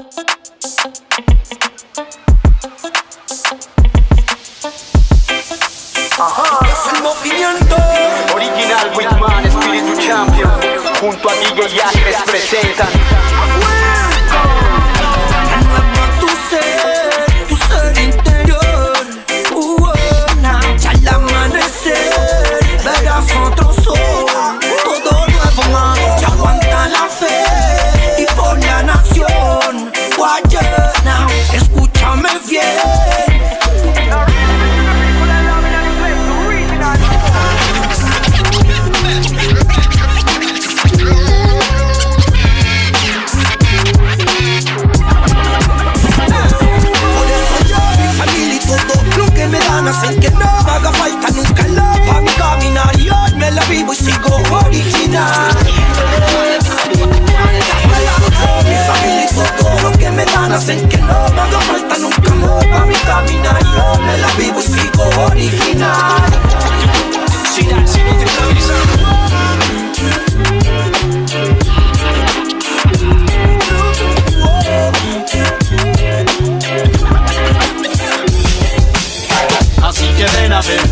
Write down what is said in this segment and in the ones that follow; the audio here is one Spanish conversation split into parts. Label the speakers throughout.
Speaker 1: Es movimiento
Speaker 2: Original Whitman, Espíritu Champion. Junto a DJ Yacres presentan
Speaker 1: hacen que no me haga falta nunca la pa' mi caminar y hoy me la vivo y sigo original.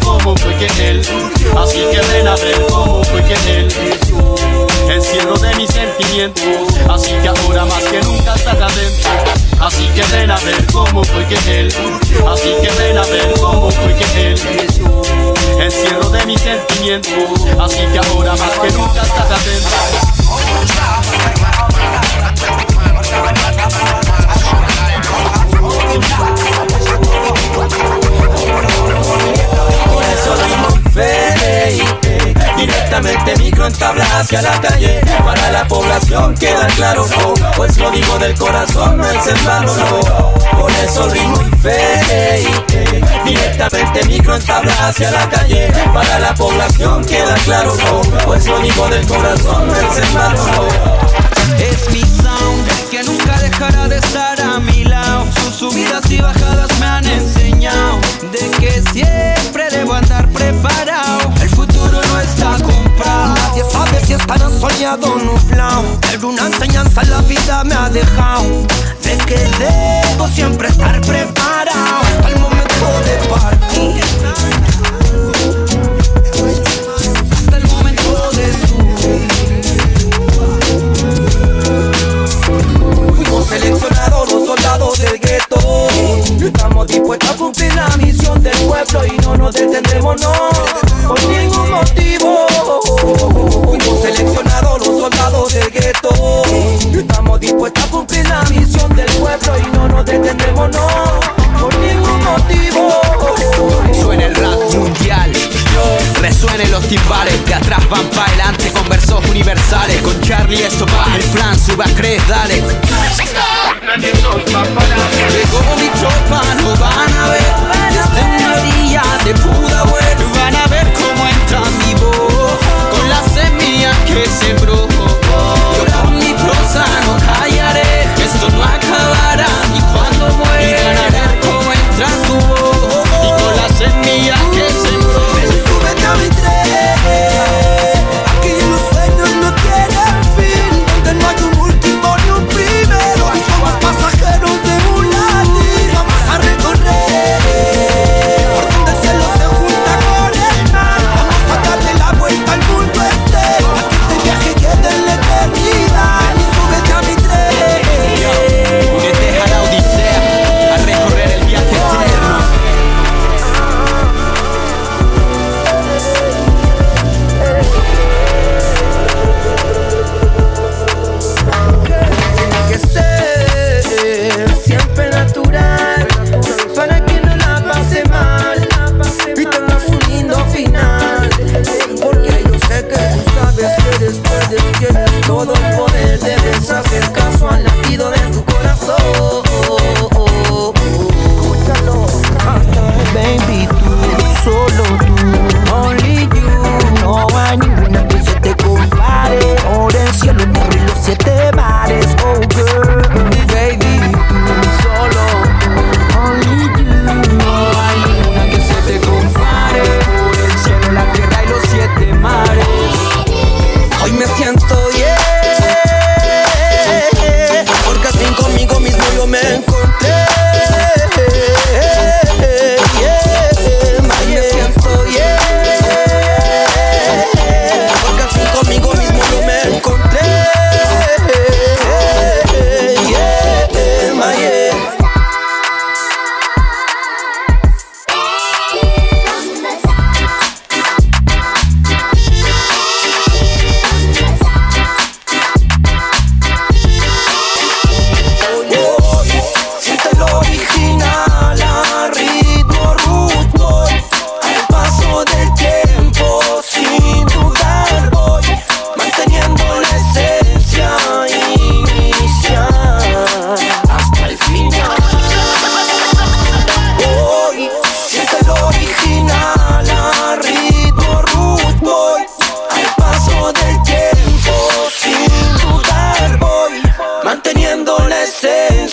Speaker 3: Cómo fue que él, así que ven a ver cómo fue que él, encierro de mis sentimientos, así que ahora más que nunca estás adentro. Así que ven a ver cómo fue que él, así que ven a ver cómo fue que él, encierro de mis sentimientos, así que ahora más que nunca estás adentro.
Speaker 1: Hacia la calle Para la población queda claro oh, Pues lo digo del corazón, no es en vano no. Por eso ritmo y fe Directamente micro en tabla hacia la calle Para la población queda claro oh, Pues lo digo del corazón, no es en no. Nublado Pero una enseñanza la vida me ha dejado. De que debo siempre estar preparado. Hasta momento de partir. Fuimos seleccionados los soldados del gueto. Estamos dispuestos a cumplir la misión del pueblo Y no nos detendremos, no
Speaker 4: de atrás van pa' adelante con versos universales. Con Charlie esto va, el plan sube a crees, dale.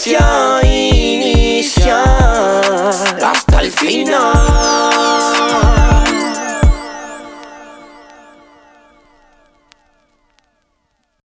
Speaker 1: inicia, inicia hasta el final.